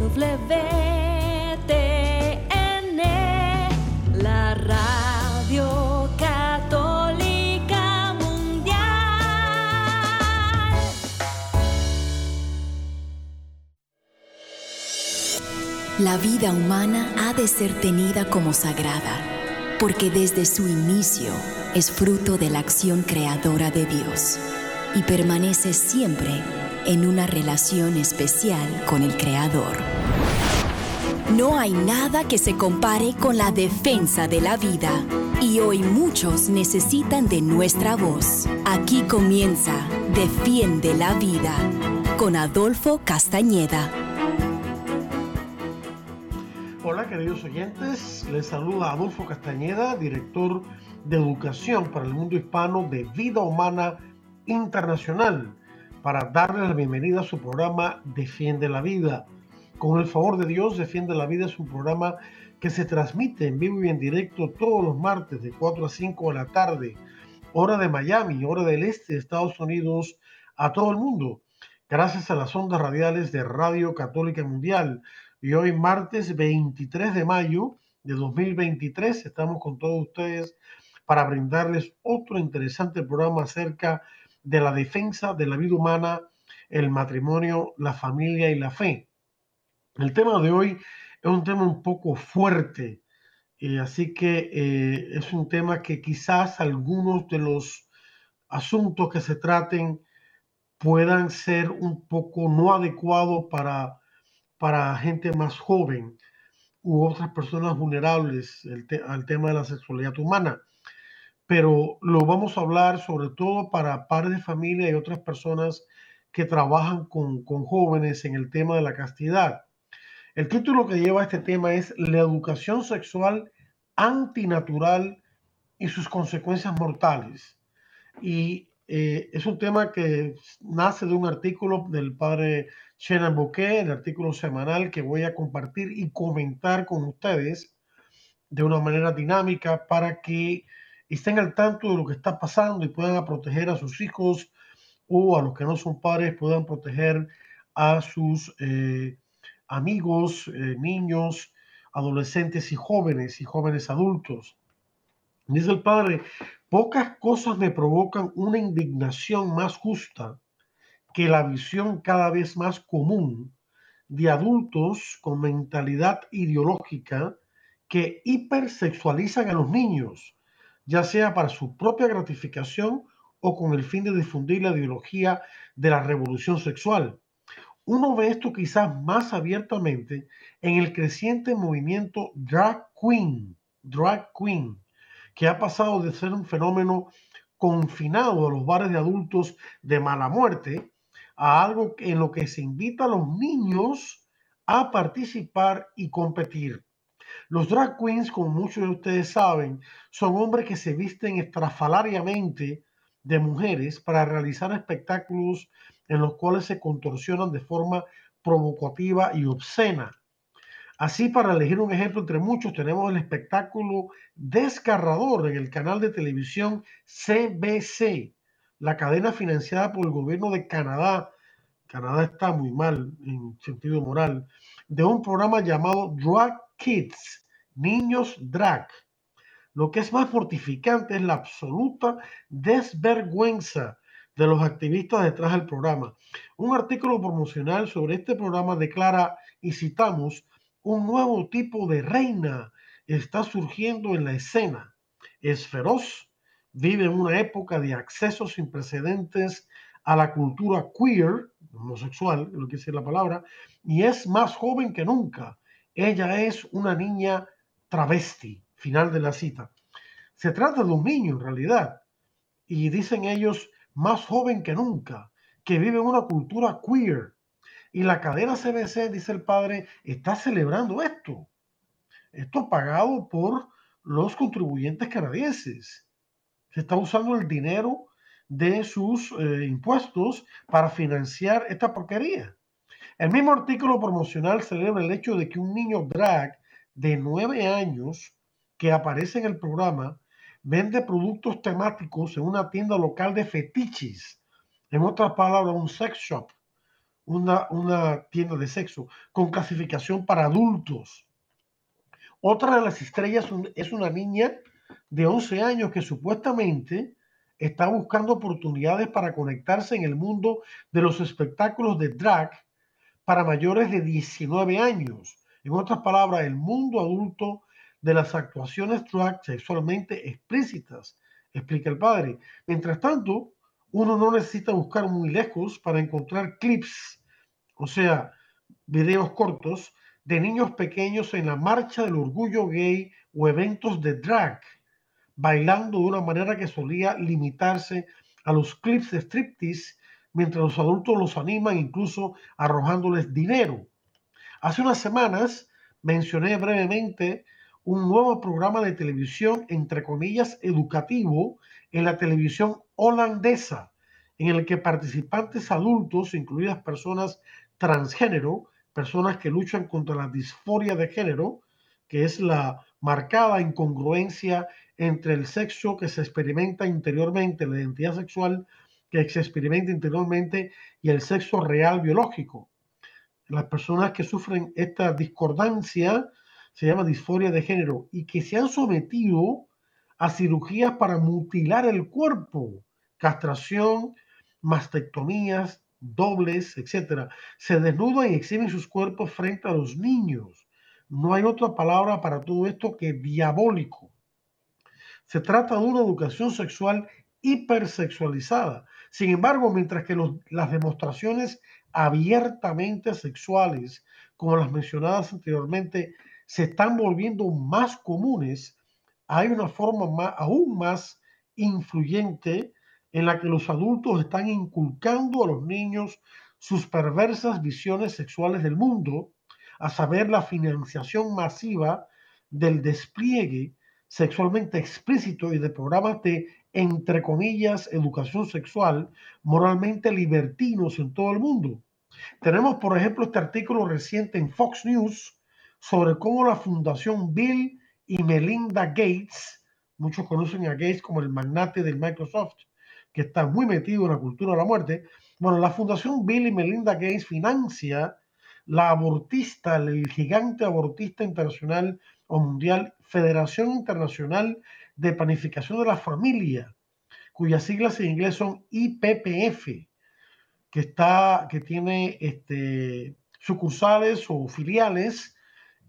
WTN, la radio católica mundial. La vida humana ha de ser tenida como sagrada, porque desde su inicio es fruto de la acción creadora de Dios y permanece siempre en una relación especial con el Creador. No hay nada que se compare con la defensa de la vida y hoy muchos necesitan de nuestra voz. Aquí comienza Defiende la Vida con Adolfo Castañeda. Hola queridos oyentes, les saluda Adolfo Castañeda, director de Educación para el Mundo Hispano de Vida Humana Internacional, para darles la bienvenida a su programa Defiende la Vida. Con el favor de Dios, Defiende la Vida es un programa que se transmite en vivo y en directo todos los martes de 4 a 5 de la tarde, hora de Miami, hora del este de Estados Unidos, a todo el mundo, gracias a las ondas radiales de Radio Católica Mundial. Y hoy, martes 23 de mayo de 2023, estamos con todos ustedes para brindarles otro interesante programa acerca de la defensa de la vida humana, el matrimonio, la familia y la fe. El tema de hoy es un tema un poco fuerte, eh, así que eh, es un tema que quizás algunos de los asuntos que se traten puedan ser un poco no adecuados para, para gente más joven u otras personas vulnerables al tema de la sexualidad humana. Pero lo vamos a hablar sobre todo para padres de familia y otras personas que trabajan con, con jóvenes en el tema de la castidad. El título que lleva este tema es La educación sexual antinatural y sus consecuencias mortales. Y eh, es un tema que nace de un artículo del padre Shannon Bouquet, el artículo semanal que voy a compartir y comentar con ustedes de una manera dinámica para que estén al tanto de lo que está pasando y puedan proteger a sus hijos o a los que no son padres puedan proteger a sus eh, amigos, eh, niños, adolescentes y jóvenes y jóvenes adultos. Dice el padre, pocas cosas me provocan una indignación más justa que la visión cada vez más común de adultos con mentalidad ideológica que hipersexualizan a los niños, ya sea para su propia gratificación o con el fin de difundir la ideología de la revolución sexual. Uno ve esto quizás más abiertamente en el creciente movimiento drag queen, drag queen, que ha pasado de ser un fenómeno confinado a los bares de adultos de mala muerte a algo en lo que se invita a los niños a participar y competir. Los drag queens, como muchos de ustedes saben, son hombres que se visten estrafalariamente de mujeres para realizar espectáculos en los cuales se contorsionan de forma provocativa y obscena. Así, para elegir un ejemplo entre muchos, tenemos el espectáculo desgarrador en el canal de televisión CBC, la cadena financiada por el gobierno de Canadá. Canadá está muy mal en sentido moral, de un programa llamado Drag Kids, Niños Drag. Lo que es más mortificante es la absoluta desvergüenza de los activistas detrás del programa. Un artículo promocional sobre este programa declara, y citamos, un nuevo tipo de reina está surgiendo en la escena. Es feroz, vive en una época de acceso sin precedentes a la cultura queer, homosexual, lo que dice la palabra, y es más joven que nunca. Ella es una niña travesti, final de la cita. Se trata de un niño en realidad, y dicen ellos, más joven que nunca, que vive en una cultura queer. Y la cadena CBC, dice el padre, está celebrando esto. Esto pagado por los contribuyentes canadienses. Se está usando el dinero de sus eh, impuestos para financiar esta porquería. El mismo artículo promocional celebra el hecho de que un niño drag de nueve años que aparece en el programa vende productos temáticos en una tienda local de fetiches. En otras palabras, un sex shop, una, una tienda de sexo con clasificación para adultos. Otra de las estrellas es una niña de 11 años que supuestamente está buscando oportunidades para conectarse en el mundo de los espectáculos de drag para mayores de 19 años. En otras palabras, el mundo adulto de las actuaciones drag sexualmente explícitas, explica el padre. Mientras tanto, uno no necesita buscar muy lejos para encontrar clips, o sea, videos cortos de niños pequeños en la marcha del orgullo gay o eventos de drag bailando de una manera que solía limitarse a los clips de striptease, mientras los adultos los animan incluso arrojándoles dinero. Hace unas semanas mencioné brevemente un nuevo programa de televisión, entre comillas, educativo en la televisión holandesa, en el que participantes adultos, incluidas personas transgénero, personas que luchan contra la disforia de género, que es la marcada incongruencia entre el sexo que se experimenta interiormente, la identidad sexual que se experimenta interiormente y el sexo real biológico. Las personas que sufren esta discordancia se llama disforia de género y que se han sometido a cirugías para mutilar el cuerpo, castración, mastectomías, dobles, etc. Se desnudan y exhiben sus cuerpos frente a los niños. No hay otra palabra para todo esto que diabólico. Se trata de una educación sexual hipersexualizada. Sin embargo, mientras que las demostraciones abiertamente sexuales, como las mencionadas anteriormente, se están volviendo más comunes, hay una forma aún más influyente en la que los adultos están inculcando a los niños sus perversas visiones sexuales del mundo, a saber, la financiación masiva del despliegue sexualmente explícito y de programas de, entre comillas, educación sexual moralmente libertinos en todo el mundo. Tenemos, por ejemplo, este artículo reciente en Fox News sobre cómo la Fundación Bill y Melinda Gates, muchos conocen a Gates como el magnate del Microsoft, que está muy metido en la cultura de la muerte. Bueno, la Fundación Bill y Melinda Gates financia la abortista, el gigante abortista internacional o mundial Federación Internacional de Planificación de la Familia, cuyas siglas en inglés son IPPF, que, está, que tiene este, sucursales o filiales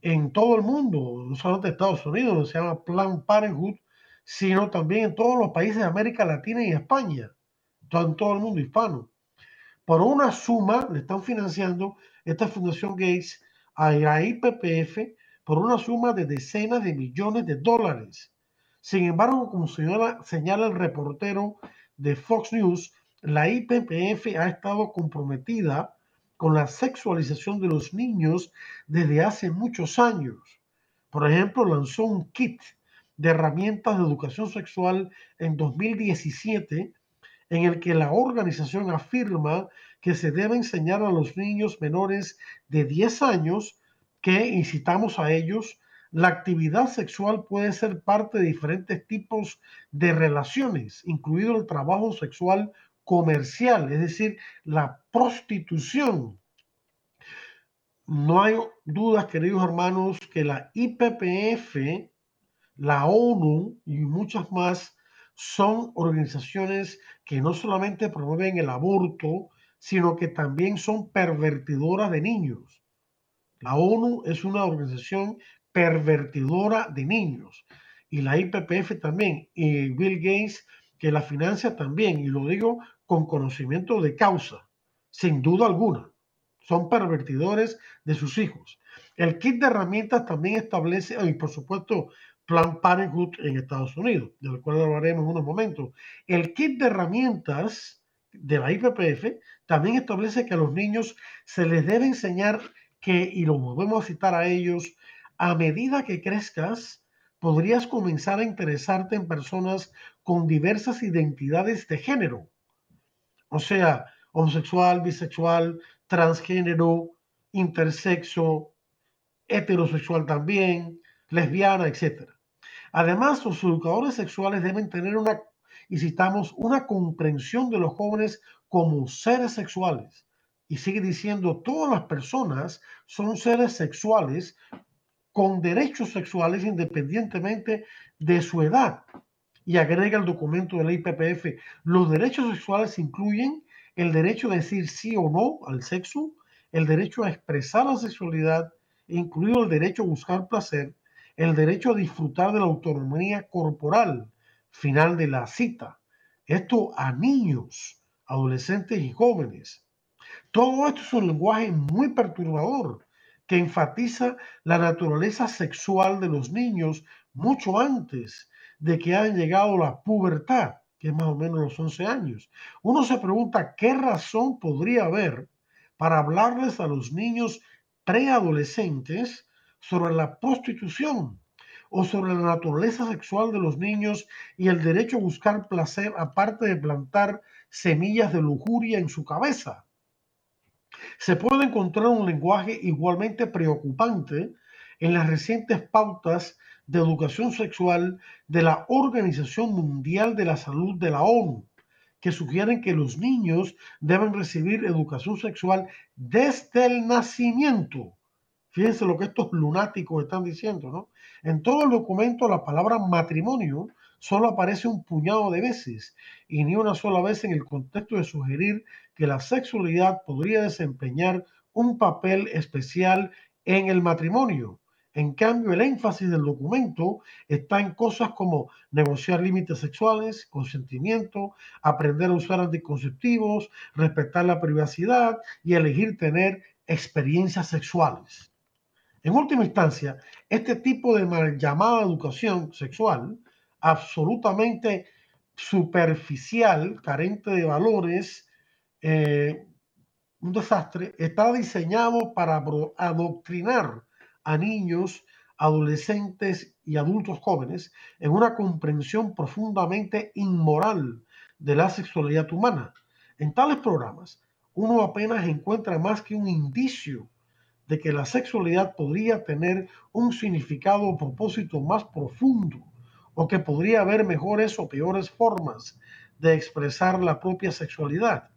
en todo el mundo, no solamente en Estados Unidos, se llama Plan Parenthood, sino también en todos los países de América Latina y España, en todo el mundo hispano. Por una suma le están financiando esta Fundación Gates a la IPPF por una suma de decenas de millones de dólares. Sin embargo, como señala, el reportero de Fox News, la IPPF ha estado comprometida con la sexualización de los niños desde hace muchos años. Por ejemplo, lanzó un kit de herramientas de educación sexual en 2017 en el que la organización afirma que se debe enseñar a los niños menores de 10 años que incitamos a ellos, la actividad sexual puede ser parte de diferentes tipos de relaciones, incluido el trabajo sexual comercial, es decir, la prostitución. No hay dudas, queridos hermanos, que la IPPF, la ONU y muchas más son organizaciones que no solamente promueven el aborto, sino que también son pervertidoras de niños. La ONU es una organización pervertidora de niños y la IPPF también y Bill Gates que la financia también y lo digo con conocimiento de causa, sin duda alguna. Son pervertidores de sus hijos. El kit de herramientas también establece, y por supuesto, Plan Parenthood en Estados Unidos, del cual hablaremos en unos momentos. El kit de herramientas de la IPPF también establece que a los niños se les debe enseñar que, y lo volvemos a citar a ellos, a medida que crezcas, podrías comenzar a interesarte en personas con diversas identidades de género. O sea, homosexual, bisexual, transgénero, intersexo, heterosexual también, lesbiana, etc. Además, los educadores sexuales deben tener una, y citamos, una comprensión de los jóvenes como seres sexuales y sigue diciendo, todas las personas son seres sexuales con derechos sexuales independientemente de su edad. Y agrega el documento de la IPPF, los derechos sexuales incluyen el derecho a decir sí o no al sexo, el derecho a expresar la sexualidad, incluido el derecho a buscar placer, el derecho a disfrutar de la autonomía corporal, final de la cita. Esto a niños, adolescentes y jóvenes. Todo esto es un lenguaje muy perturbador que enfatiza la naturaleza sexual de los niños mucho antes de que hayan llegado a la pubertad, que es más o menos los 11 años. Uno se pregunta qué razón podría haber para hablarles a los niños preadolescentes sobre la prostitución o sobre la naturaleza sexual de los niños y el derecho a buscar placer aparte de plantar semillas de lujuria en su cabeza. Se puede encontrar un lenguaje igualmente preocupante en las recientes pautas de educación sexual de la Organización Mundial de la Salud de la ONU, que sugieren que los niños deben recibir educación sexual desde el nacimiento. Fíjense lo que estos lunáticos están diciendo, ¿no? En todo el documento la palabra matrimonio solo aparece un puñado de veces y ni una sola vez en el contexto de sugerir que la sexualidad podría desempeñar un papel especial en el matrimonio. En cambio, el énfasis del documento está en cosas como negociar límites sexuales, consentimiento, aprender a usar anticonceptivos, respetar la privacidad y elegir tener experiencias sexuales. En última instancia, este tipo de mal llamada educación sexual, absolutamente superficial, carente de valores, eh, un desastre, está diseñado para adoctrinar a niños, adolescentes y adultos jóvenes en una comprensión profundamente inmoral de la sexualidad humana. En tales programas, uno apenas encuentra más que un indicio de que la sexualidad podría tener un significado o propósito más profundo o que podría haber mejores o peores formas de expresar la propia sexualidad.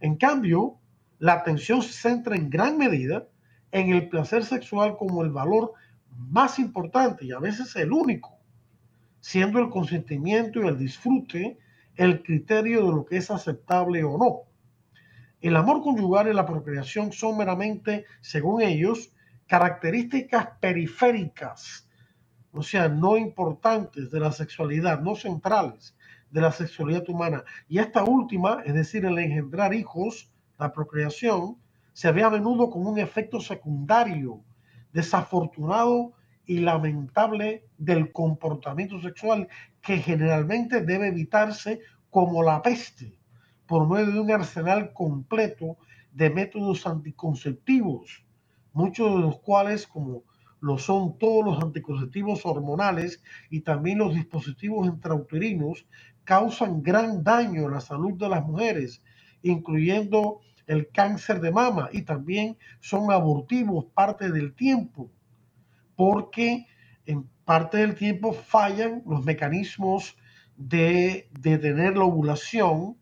En cambio, la atención se centra en gran medida en el placer sexual como el valor más importante y a veces el único, siendo el consentimiento y el disfrute el criterio de lo que es aceptable o no. El amor conyugal y la procreación son meramente, según ellos, características periféricas, o sea, no importantes de la sexualidad, no centrales de la sexualidad humana. Y esta última, es decir, el engendrar hijos, la procreación, se ve a menudo como un efecto secundario, desafortunado y lamentable del comportamiento sexual que generalmente debe evitarse como la peste por medio de un arsenal completo de métodos anticonceptivos, muchos de los cuales, como lo son todos los anticonceptivos hormonales y también los dispositivos intrauterinos, causan gran daño a la salud de las mujeres, incluyendo el cáncer de mama y también son abortivos parte del tiempo, porque en parte del tiempo fallan los mecanismos de detener la ovulación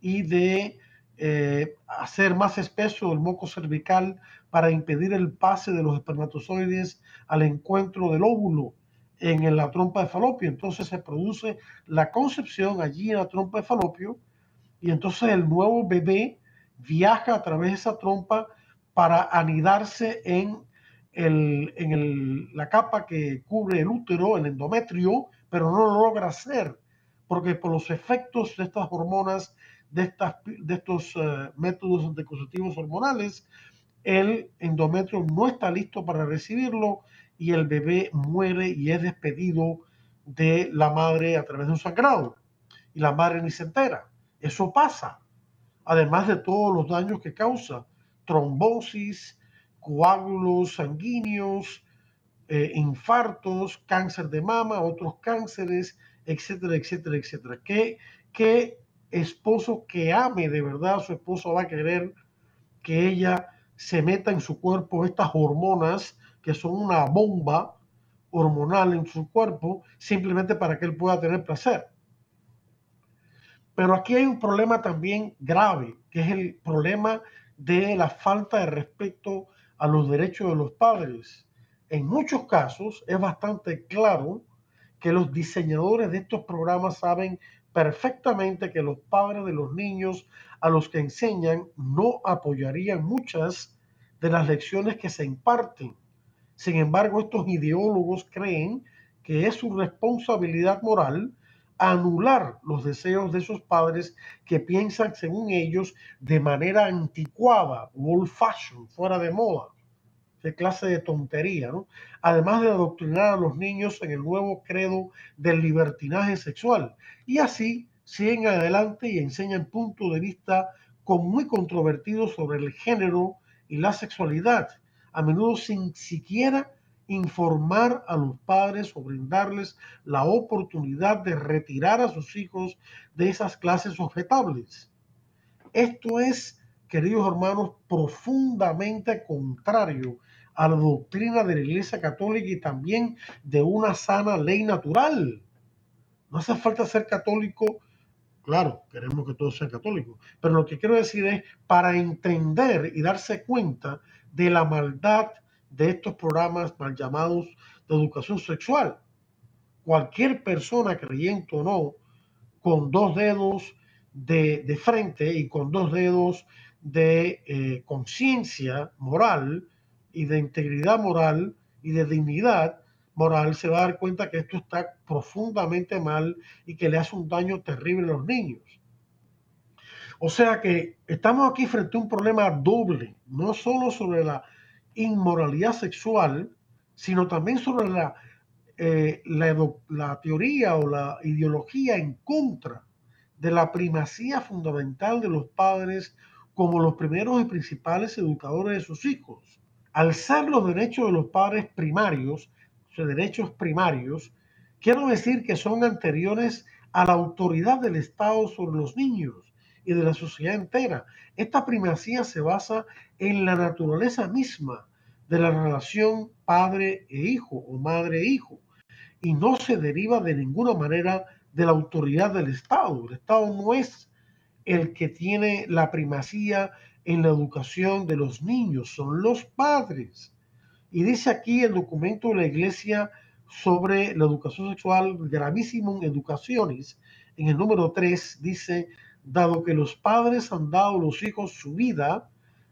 y de eh, hacer más espeso el moco cervical para impedir el pase de los espermatozoides al encuentro del óvulo en la trompa de falopio. Entonces se produce la concepción allí en la trompa de falopio y entonces el nuevo bebé viaja a través de esa trompa para anidarse en, en la capa que cubre el útero, el endometrio, pero no lo logra hacer, porque por los efectos de estas hormonas, de, estas, de estos eh, métodos anticonceptivos hormonales, el endometrio no está listo para recibirlo y el bebé muere y es despedido de la madre a través de un sangrado. Y la madre ni se entera. Eso pasa además de todos los daños que causa, trombosis, coágulos sanguíneos, eh, infartos, cáncer de mama, otros cánceres, etcétera, etcétera, etcétera. ¿Qué, ¿Qué esposo que ame de verdad su esposo va a querer que ella se meta en su cuerpo estas hormonas que son una bomba hormonal en su cuerpo simplemente para que él pueda tener placer? Pero aquí hay un problema también grave, que es el problema de la falta de respeto a los derechos de los padres. En muchos casos es bastante claro que los diseñadores de estos programas saben perfectamente que los padres de los niños a los que enseñan no apoyarían muchas de las lecciones que se imparten. Sin embargo, estos ideólogos creen que es su responsabilidad moral anular los deseos de esos padres que piensan, según ellos, de manera anticuada, old fashion, fuera de moda. Qué clase de tontería, ¿no? Además de adoctrinar a los niños en el nuevo credo del libertinaje sexual. Y así siguen adelante y enseñan puntos de vista muy controvertidos sobre el género y la sexualidad, a menudo sin siquiera informar a los padres o brindarles la oportunidad de retirar a sus hijos de esas clases objetables. Esto es, queridos hermanos, profundamente contrario a la doctrina de la Iglesia Católica y también de una sana ley natural. No hace falta ser católico, claro, queremos que todos sean católicos, pero lo que quiero decir es para entender y darse cuenta de la maldad de estos programas mal llamados de educación sexual. Cualquier persona, creyente o no, con dos dedos de, frente y con dos dedos de eh, conciencia moral y de integridad moral y de dignidad moral, se va a dar cuenta que esto está profundamente mal y que le hace un daño terrible a los niños. O sea que estamos aquí frente a un problema doble, no solo sobre la inmoralidad sexual, sino también sobre la, eh, la, teoría o la ideología en contra de la primacía fundamental de los padres como los primeros y principales educadores de sus hijos. Al ser los derechos de los padres primarios, derechos primarios, quiero decir que son anteriores a la autoridad del Estado sobre los niños y de la sociedad entera. Esta primacía se basa en la naturaleza misma de la relación padre e hijo o madre e hijo y no se deriva de ninguna manera de la autoridad del Estado. El Estado no es el que tiene la primacía en la educación de los niños, son los padres. Y dice aquí el documento de la Iglesia sobre la educación sexual, gravísimo en educaciones, en el número 3, dice, dado que los padres han dado a los hijos su vida,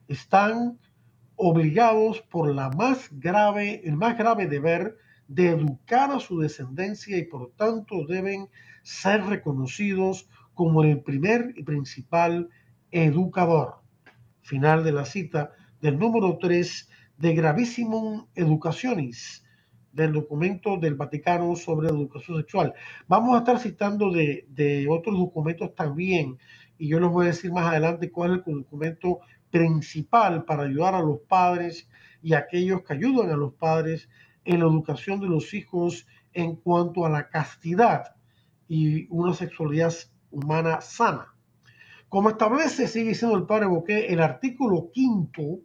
están obligados por la más grave, el más grave deber de educar a su descendencia y por tanto deben ser reconocidos como el primer y principal educador. Final de la cita del número 3 de Gravissimum Educationis, del documento del Vaticano sobre educación sexual. Vamos a estar citando de, de otros documentos también y yo les voy a decir más adelante cuál es el documento principal para ayudar a los padres y aquellos que ayudan a los padres en la educación de los hijos en cuanto a la castidad y una sexualidad humana sana. Como establece, sigue diciendo el padre Boqué, el artículo quinto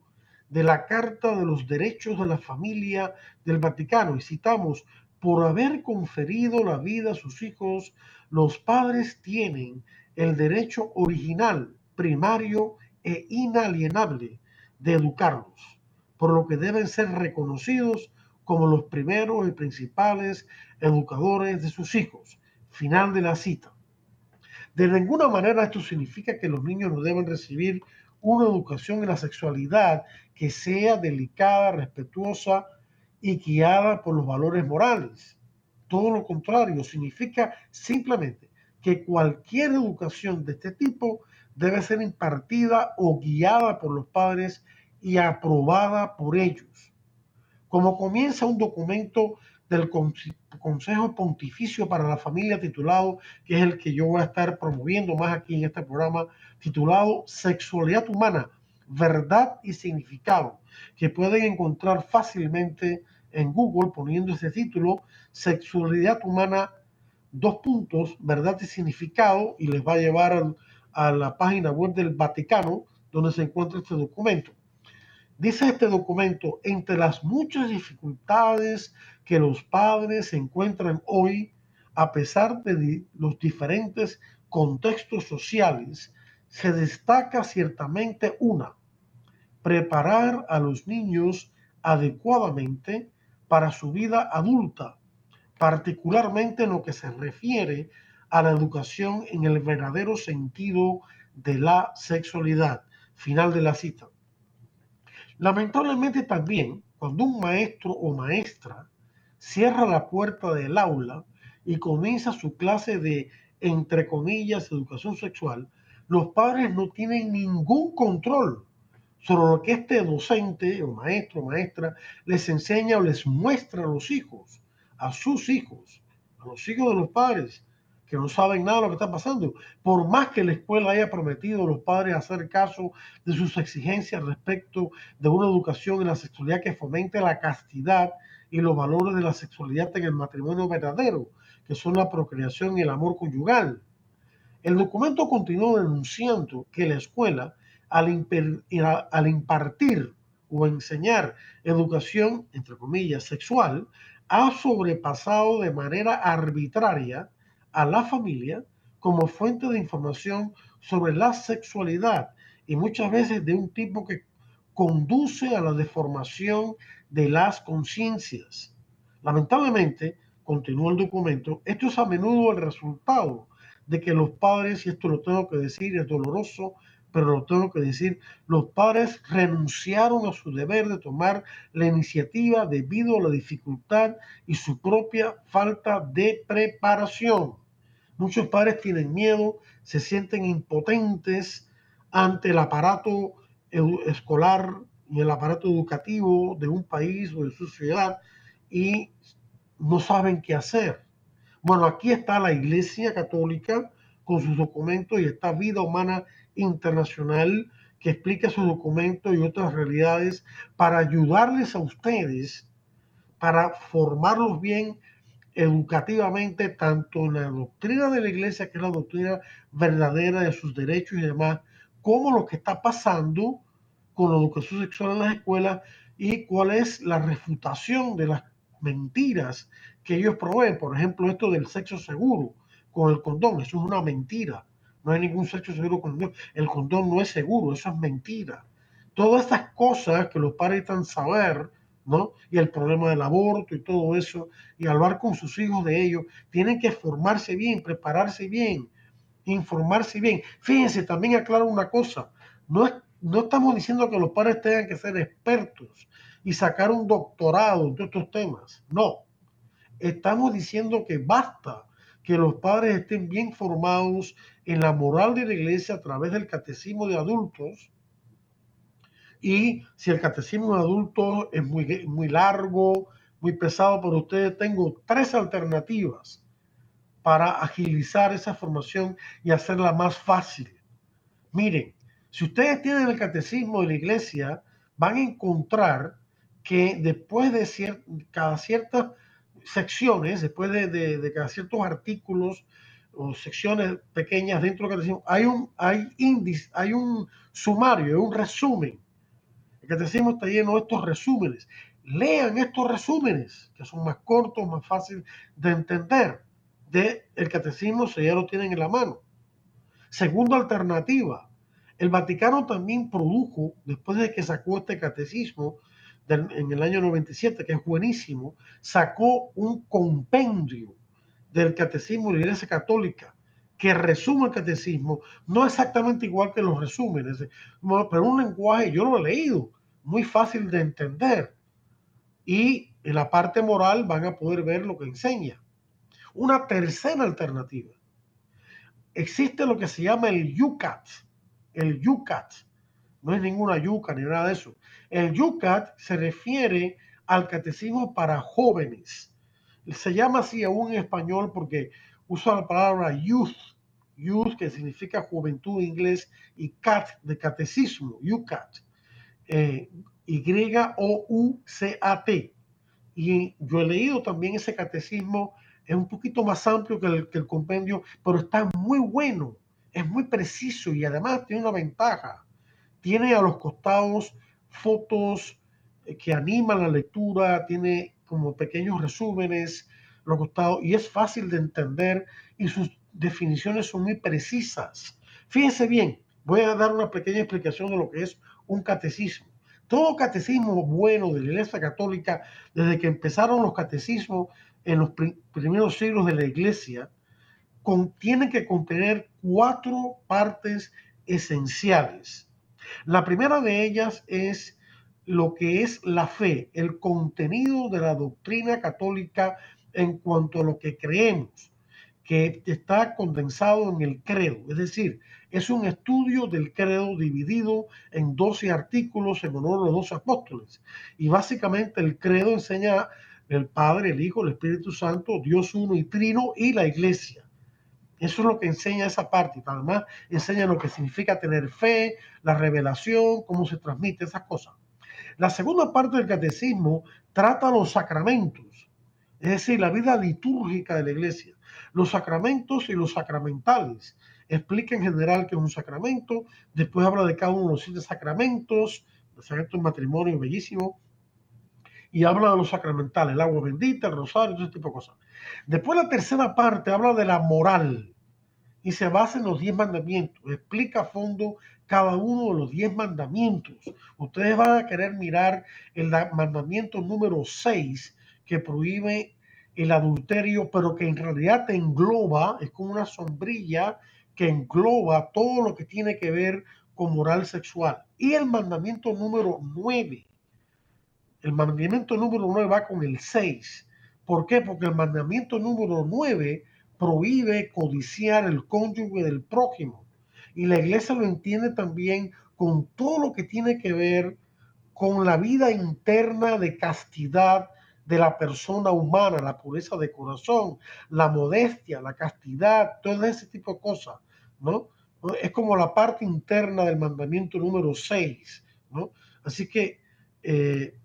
de la Carta de los Derechos de la Familia del Vaticano, y citamos, por haber conferido la vida a sus hijos, los padres tienen el derecho original, primario e inalienable de educarlos, por lo que deben ser reconocidos como los primeros y principales educadores de sus hijos. Final de la cita. De ninguna manera esto significa que los niños no deben recibir una educación en la sexualidad que sea delicada, respetuosa y guiada por los valores morales. Todo lo contrario, significa simplemente que cualquier educación de este tipo debe ser impartida o guiada por los padres y aprobada por ellos. Como comienza un documento del Consejo Pontificio para la Familia titulado, que es el que yo voy a estar promoviendo más aquí en este programa, titulado Sexualidad Humana, Verdad y Significado, que pueden encontrar fácilmente en Google poniendo ese título, Sexualidad Humana, dos puntos, Verdad y Significado, y les va a llevar a la página web del Vaticano donde se encuentra este documento. Dice este documento, entre las muchas dificultades que los padres se encuentran hoy, a pesar de los diferentes contextos sociales, se destaca ciertamente una, preparar a los niños adecuadamente para su vida adulta, particularmente en lo que se refiere a la educación en el verdadero sentido de la sexualidad. Final de la cita. Lamentablemente también, cuando un maestro o maestra cierra la puerta del aula y comienza su clase de, entre comillas, educación sexual, los padres no tienen ningún control sobre lo que este docente o maestro o maestra les enseña o les muestra a los hijos, a sus hijos, a los hijos de los padres que no saben nada de lo que está pasando. Por más que la escuela haya prometido a los padres hacer caso de sus exigencias respecto de una educación en la sexualidad que fomente la castidad y los valores de la sexualidad en el matrimonio verdadero, que son la procreación y el amor conyugal. El documento continuó denunciando que la escuela, al, al impartir o enseñar educación, entre comillas, sexual, ha sobrepasado de manera arbitraria a la familia como fuente de información sobre la sexualidad y muchas veces de un tipo que conduce a la deformación de las conciencias. Lamentablemente, continúa el documento, esto es a menudo el resultado de que los padres, y esto lo tengo que decir, es doloroso, pero lo tengo que decir, los padres renunciaron a su deber de tomar la iniciativa debido a la dificultad y su propia falta de preparación. Muchos padres tienen miedo, se sienten impotentes ante el aparato escolar y el aparato educativo de un país o de su ciudad y no saben qué hacer. Bueno, aquí está la Iglesia Católica con sus documentos y está Vida Humana Internacional que explica sus documentos y otras realidades para ayudarles a ustedes, para formarlos bien educativamente tanto en la doctrina de la iglesia, que es la doctrina verdadera de sus derechos y demás, como lo que está pasando con la educación sexual en las escuelas y cuál es la refutación de las mentiras que ellos proveen. Por ejemplo, esto del sexo seguro con el condón, eso es una mentira. No hay ningún sexo seguro con el condón. El condón no es seguro, eso es mentira. Todas estas cosas que los padres están saber, ¿no? Y el problema del aborto y todo eso, y hablar con sus hijos de ello, tienen que formarse bien, prepararse bien, informarse bien. Fíjense, también aclaro una cosa, no, es, no estamos diciendo que los padres tengan que ser expertos y sacar un doctorado en estos temas, no. Estamos diciendo que basta que los padres estén bien formados en la moral de la iglesia a través del catecismo de adultos, y si el catecismo de adultos es muy, muy largo, muy pesado para ustedes, tengo tres alternativas para agilizar esa formación y hacerla más fácil. Miren, si ustedes tienen el catecismo de la iglesia, van a encontrar que después de cada ciertas secciones, después de, de, cada ciertos artículos o secciones pequeñas dentro del catecismo, hay un, hay índice, hay un sumario, un resumen el catecismo está lleno de estos resúmenes. Lean estos resúmenes, que son más cortos, más fáciles de entender. De el catecismo, si ya lo tienen en la mano. Segunda alternativa, el Vaticano también produjo, después de que sacó este catecismo en el año 97, que es buenísimo, sacó un compendio del catecismo de la Iglesia Católica que resume el catecismo, no exactamente igual que los resúmenes, pero un lenguaje, yo lo he leído, muy fácil de entender. Y en la parte moral van a poder ver lo que enseña. Una tercera alternativa. Existe lo que se llama el YUCAT. El YUCAT. No es ninguna yuca ni nada de eso. El YUCAT se refiere al catecismo para jóvenes. Se llama así aún en español porque usa la palabra youth youth, que significa juventud en inglés, y cat, de catecismo, UCAT, eh, Y-O-U-C-A-T. Y yo he leído también ese catecismo, es un poquito más amplio que el, que el compendio, pero está muy bueno, es muy preciso y además tiene una ventaja. Tiene a los costados fotos eh, que animan la lectura, tiene como pequeños resúmenes, los costados, y es fácil de entender y sus definiciones son muy precisas. Fíjense bien, voy a dar una pequeña explicación de lo que es un catecismo. todo catecismo bueno de la Iglesia Católica, desde que empezaron los catecismos en los primeros siglos de la Iglesia, tienen que contener cuatro partes esenciales. La primera de ellas es lo que es la fe, el contenido de la doctrina católica en cuanto a lo que creemos, que está condensado en el credo, es decir, es un estudio del credo dividido en 12 artículos en honor a los dos apóstoles. Y básicamente el credo enseña el Padre, el Hijo, el Espíritu Santo, Dios uno y trino y la iglesia. Eso es lo que enseña esa parte. Además, enseña lo que significa tener fe, la revelación, cómo se transmite esas cosas. La segunda parte del catecismo trata los sacramentos, es decir, la vida litúrgica de la iglesia, los sacramentos y los sacramentales. Explica en general qué es un sacramento, después habla de cada uno de los siete sacramentos, el sacramento del matrimonio bellísimo, y habla de los sacramentales, el agua bendita, el rosario, ese tipo de cosas. Después la tercera parte habla de la moral y se basa en los diez mandamientos, explica a fondo cada uno de los diez mandamientos. Ustedes van a querer mirar el mandamiento número seis que prohíbe el adulterio, pero que en realidad te engloba, es como una sombrilla que engloba todo lo que tiene que ver con moral sexual. Y el mandamiento número nueve, el mandamiento número nueve va con el seis. ¿Por qué? Porque el mandamiento número nueve prohíbe codiciar el cónyuge del prójimo. Y la iglesia lo entiende también con todo lo que tiene que ver con la vida interna de castidad de la persona humana, la pureza de corazón, la modestia, la castidad, todo ese tipo de cosas, ¿no? Es como la parte interna del mandamiento número 6, ¿no? Así que eh,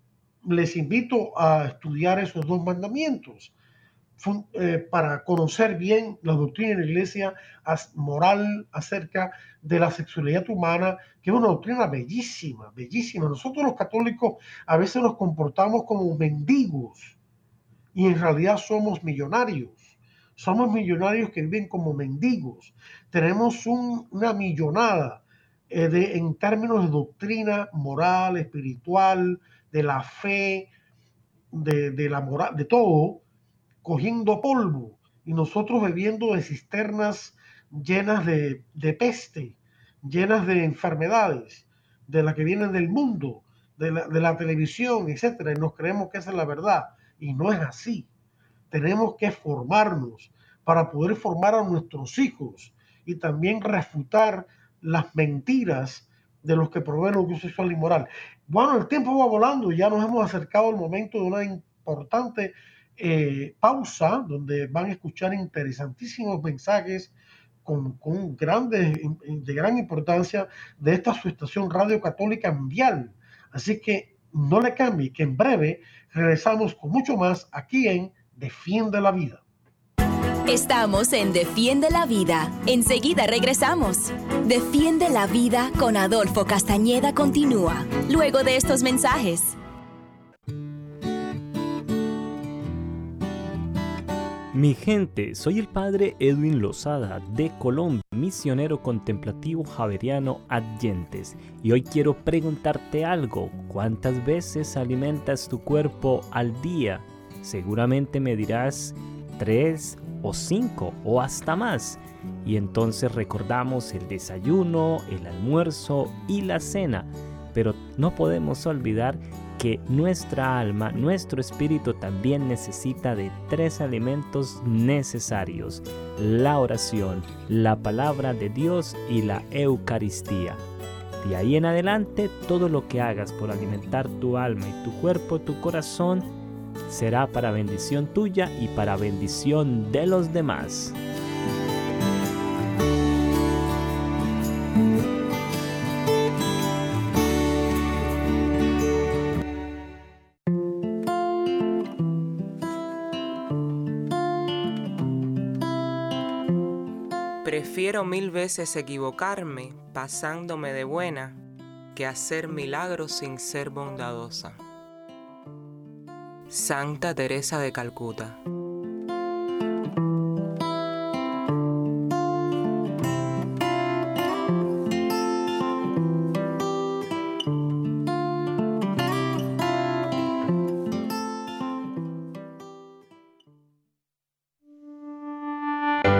les invito a estudiar esos dos mandamientos. Eh, para conocer bien la doctrina de la iglesia moral acerca de la sexualidad humana, que es una doctrina bellísima, bellísima. Nosotros los católicos a veces nos comportamos como mendigos y en realidad somos millonarios. Somos millonarios que viven como mendigos. Tenemos una millonada eh, de, en términos de doctrina moral, espiritual, de la fe, de, de la moral, de todo, cogiendo polvo y nosotros bebiendo de cisternas llenas de, peste, llenas de enfermedades, de las que vienen del mundo, de la, televisión, etcétera, y nos creemos que esa es la verdad. Y no es así. Tenemos que formarnos para poder formar a nuestros hijos y también refutar las mentiras de los que proveen lo sexual y moral. Bueno, el tiempo va volando ya nos hemos acercado al momento de una importante eh, pausa donde van a escuchar interesantísimos mensajes con, con grandes, de gran importancia de esta su estación Radio Católica Mundial. Así que no le cambie, que en breve regresamos con mucho más aquí en Defiende la Vida. Estamos en Defiende la Vida. Enseguida regresamos. Defiende la Vida con Adolfo Castañeda continúa, luego de estos mensajes. Mi gente, soy el padre Edwin Lozada de Colombia, misionero contemplativo javeriano Adyentes, y hoy quiero preguntarte algo. ¿Cuántas veces alimentas tu cuerpo al día? Seguramente me dirás tres o cinco o hasta más. Y entonces recordamos el desayuno, el almuerzo y la cena. Pero no podemos olvidar que nuestra alma, nuestro espíritu también necesita de tres alimentos necesarios, la oración, la palabra de Dios y la Eucaristía. De ahí en adelante, todo lo que hagas por alimentar tu alma y tu cuerpo, tu corazón, será para bendición tuya y para bendición de los demás. Prefiero mil veces equivocarme pasándome de buena que hacer milagros sin ser bondadosa. Santa Teresa de Calcuta.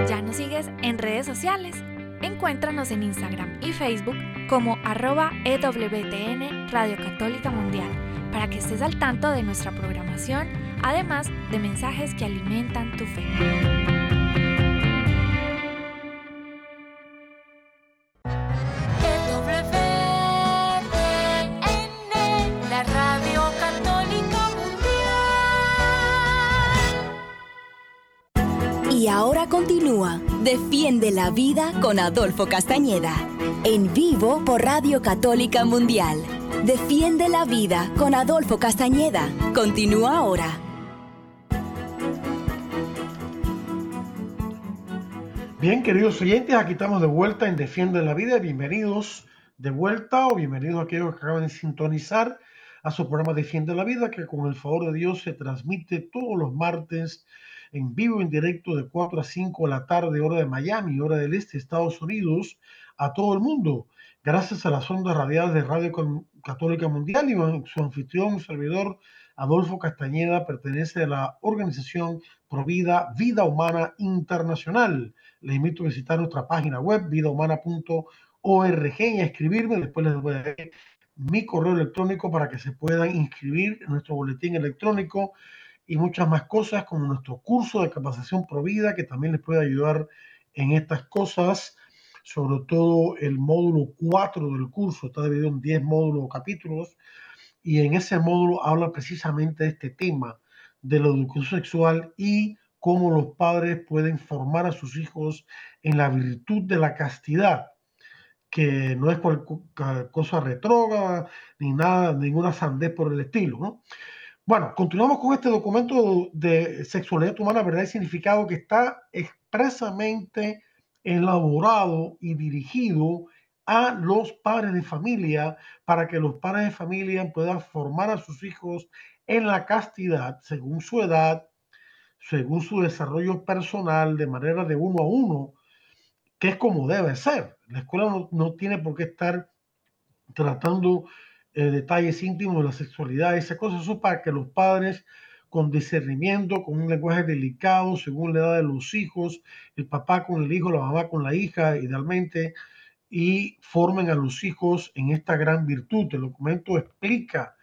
¿Ya nos sigues en redes sociales? Encuéntranos en Instagram y Facebook como arroba EWTN Radio Católica Mundial para que estés al tanto de nuestra programación, además de mensajes que alimentan tu fe. la radio católica mundial. Y ahora continúa Defiende la Vida con Adolfo Castañeda. En vivo por Radio Católica Mundial. Defiende la Vida con Adolfo Castañeda. Continúa ahora. Bien, queridos oyentes, aquí estamos de vuelta en Defiende la Vida. Bienvenidos de vuelta o bienvenidos a aquellos que acaban de sintonizar a su programa Defiende la Vida, que con el favor de Dios se transmite todos los martes en vivo, en directo, de 4 a 5 de la tarde, hora de Miami, hora del este, Estados Unidos, a todo el mundo. Gracias a las ondas radiales de Radio Católica Mundial y su anfitrión, servidor Adolfo Castañeda, pertenece a la organización Provida Vida Humana Internacional. Les invito a visitar nuestra página web, vidahumana.org, y a escribirme. Después les voy a dar mi correo electrónico para que se puedan inscribir en nuestro boletín electrónico y muchas más cosas, como nuestro curso de capacitación Provida, que también les puede ayudar en estas cosas, sobre todo el módulo 4 del curso, está dividido en 10 módulos o capítulos, y en ese módulo habla precisamente de este tema de la educación sexual y cómo los padres pueden formar a sus hijos en la virtud de la castidad, que no es cualquier cosa retrógrada ni nada, ninguna sandez por el estilo. ¿no? Bueno, continuamos con este documento de sexualidad humana, verdad y significado que está expresamente elaborado y dirigido a los padres de familia para que los padres de familia puedan formar a sus hijos en la castidad según su edad, según su desarrollo personal, de manera de uno a uno, que es como debe ser. La escuela no, tiene por qué estar tratando eh, detalles íntimos de la sexualidad, esas cosas, eso para que los padres con discernimiento, con un lenguaje delicado, según la edad de los hijos, el papá con el hijo, la mamá con la hija, idealmente, y formen a los hijos en esta gran virtud. El documento explica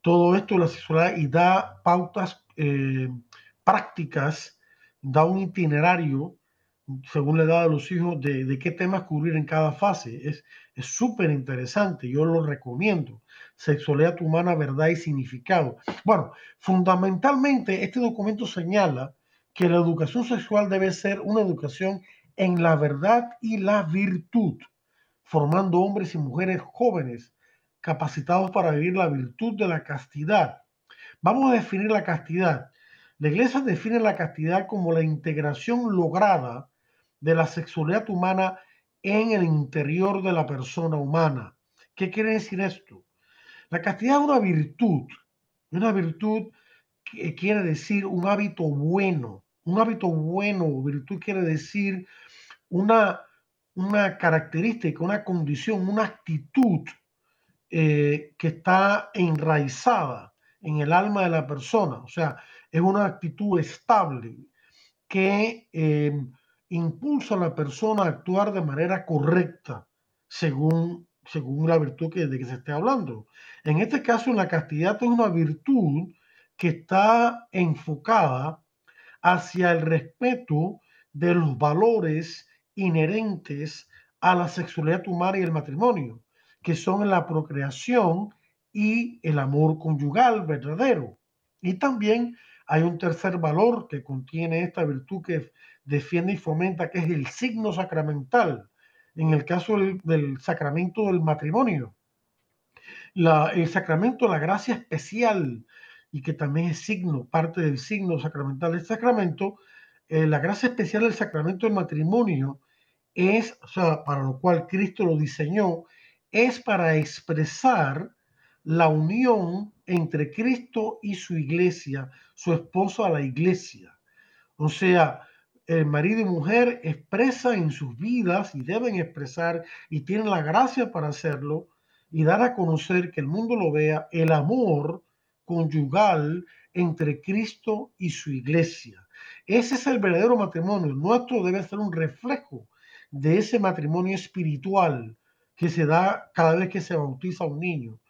todo esto de la sexualidad y da pautas eh, prácticas, da un itinerario según la edad de los hijos de, de qué temas cubrir en cada fase. Es súper interesante, yo lo recomiendo. Sexualidad humana, verdad y significado. Bueno, fundamentalmente este documento señala que la educación sexual debe ser una educación en la verdad y la virtud, formando hombres y mujeres jóvenes capacitados para vivir la virtud de la castidad. Vamos a definir la castidad. La iglesia define la castidad como la integración lograda de la sexualidad humana en el interior de la persona humana. ¿Qué quiere decir esto? La castidad es una virtud. Una virtud que quiere decir un hábito bueno. Un hábito bueno, virtud quiere decir una, una característica, una condición, una actitud eh, que está enraizada en el alma de la persona. O sea, es una actitud estable que eh, impulsa a la persona a actuar de manera correcta según, según la virtud que, de que se esté hablando. En este caso, la castidad es una virtud que está enfocada hacia el respeto de los valores inherentes a la sexualidad humana y el matrimonio, que son la procreación y el amor conyugal verdadero. Y también hay un tercer valor que contiene esta virtud que defiende y fomenta, que es el signo sacramental, en el caso del, sacramento del matrimonio. El sacramento, la gracia especial, y que también es signo, parte del signo sacramental del sacramento, eh, la gracia especial del sacramento del matrimonio es, o sea, para lo cual Cristo lo diseñó, es para expresar la unión entre Cristo y su iglesia, su esposo a la iglesia. O sea, el marido y mujer expresan en sus vidas y deben expresar y tienen la gracia para hacerlo y dar a conocer que el mundo lo vea el amor conyugal entre Cristo y su iglesia. Ese es el verdadero matrimonio. Nuestro debe ser un reflejo de ese matrimonio espiritual que se da cada vez que se bautiza un niño.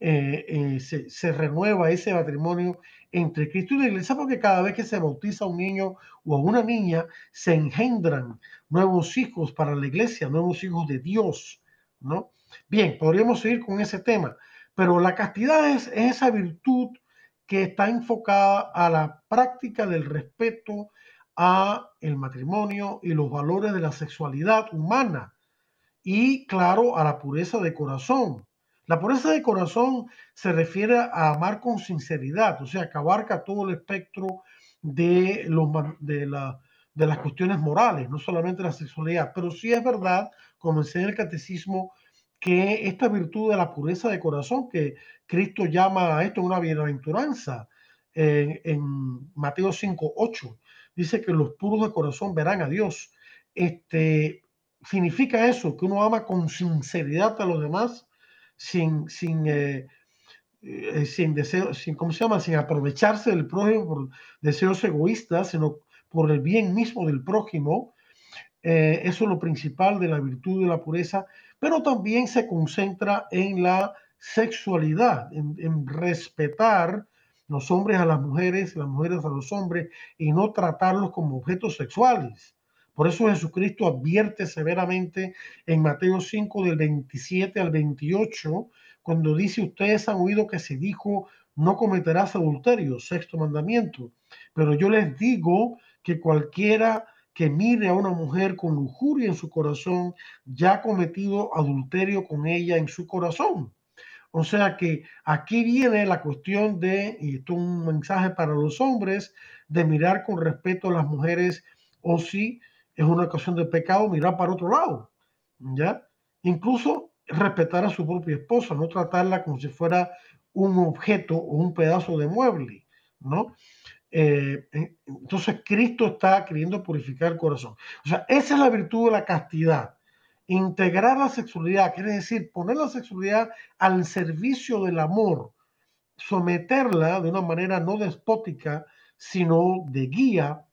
Eh, eh, se, se, renueva ese matrimonio entre Cristo y la iglesia porque cada vez que se bautiza un niño o una niña se engendran nuevos hijos para la iglesia, nuevos hijos de Dios, ¿no? Bien, podríamos seguir con ese tema, pero la castidad es, es esa virtud que está enfocada a la práctica del respeto a el matrimonio y los valores de la sexualidad humana y claro a la pureza de corazón la pureza de corazón se refiere a amar con sinceridad, o sea, que abarca todo el espectro de, los, de, de las cuestiones morales, no solamente la sexualidad. Pero sí es verdad, como enseña el catecismo, que esta virtud de la pureza de corazón, que Cristo llama a esto una bienaventuranza, en, en Mateo 5, 8, dice que los puros de corazón verán a Dios. Este, significa eso, que uno ama con sinceridad a los demás sin, sin, eh, eh, sin deseo, sin, ¿cómo se llama? Sin aprovecharse del prójimo por deseos egoístas, sino por el bien mismo del prójimo. Eh, eso es lo principal de la virtud de la pureza, pero también se concentra en la sexualidad, en, en respetar los hombres a las mujeres, las mujeres a los hombres, y no tratarlos como objetos sexuales. Por eso Jesucristo advierte severamente en Mateo 5 del 27 al 28, cuando dice, ustedes han oído que se dijo, no cometerás adulterio, sexto mandamiento. Pero yo les digo que cualquiera que mire a una mujer con lujuria en su corazón, ya ha cometido adulterio con ella en su corazón. O sea que aquí viene la cuestión de, y esto es un mensaje para los hombres, de mirar con respeto a las mujeres o si es una ocasión de pecado mirar para otro lado, ¿ya? Incluso respetar a su propia esposa, no tratarla como si fuera un objeto o un pedazo de mueble, ¿no? Eh, entonces Cristo está queriendo purificar el corazón. O sea, esa es la virtud de la castidad. Integrar la sexualidad, quiere decir poner la sexualidad al servicio del amor, someterla de una manera no despótica, sino de guía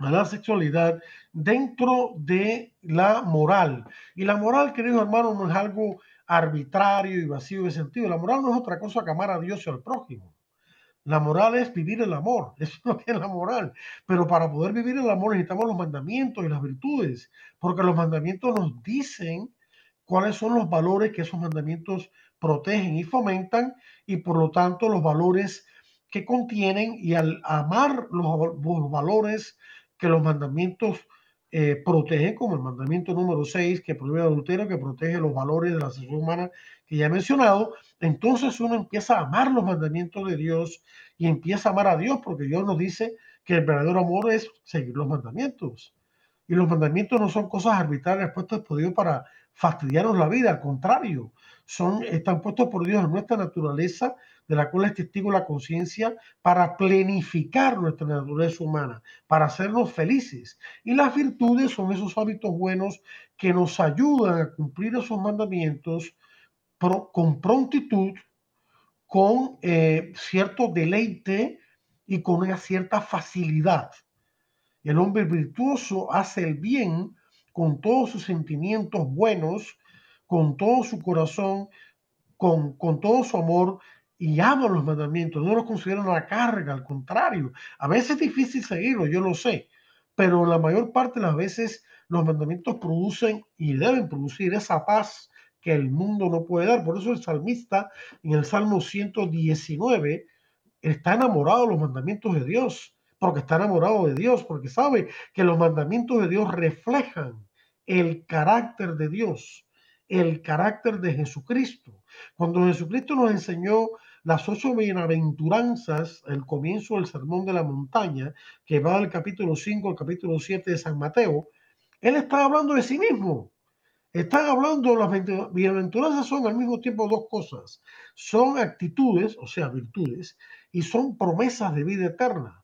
a la sexualidad dentro de la moral. Y la moral, queridos hermanos, no es algo arbitrario y vacío de sentido. La moral no es otra cosa que amar a Dios y al prójimo. La moral es vivir el amor, eso es lo que es la moral. Pero para poder vivir el amor necesitamos los mandamientos y las virtudes, porque los mandamientos nos dicen cuáles son los valores que esos mandamientos protegen y fomentan, y por lo tanto los valores que contienen, y al amar los, los valores que los mandamientos eh, protegen, como el mandamiento número 6, que prohíbe adulterio, que protege los valores de la sociedad humana que ya he mencionado, entonces uno empieza a amar los mandamientos de Dios y empieza a amar a Dios, porque Dios nos dice que el verdadero amor es seguir los mandamientos. Y los mandamientos no son cosas arbitrarias puestas por Dios para fastidiarnos la vida, al contrario, son, están puestos por Dios en nuestra naturaleza de la cual es testigo la conciencia, para plenificar nuestra naturaleza humana, para hacernos felices. Y las virtudes son esos hábitos buenos que nos ayudan a cumplir esos mandamientos con prontitud, con eh, cierto deleite y con una cierta facilidad. El hombre virtuoso hace el bien con todos sus sentimientos buenos, con todo su corazón, con, con todo su amor y aman los mandamientos, no los consideran una carga, al contrario. A veces es difícil seguirlo, yo lo sé, pero la mayor parte de las veces los mandamientos producen y deben producir esa paz que el mundo no puede dar. Por eso el salmista en el Salmo 119 está enamorado de los mandamientos de Dios, porque está enamorado de Dios, porque sabe que los mandamientos de Dios reflejan el carácter de Dios, el carácter de Jesucristo. Cuando Jesucristo nos enseñó las ocho bienaventuranzas, el comienzo del sermón de la montaña, que va del capítulo 5 al capítulo 7 de San Mateo, él está hablando de sí mismo. Están hablando, las bienaventuranzas son al mismo tiempo dos cosas. Son actitudes, o sea, virtudes, y son promesas de vida eterna.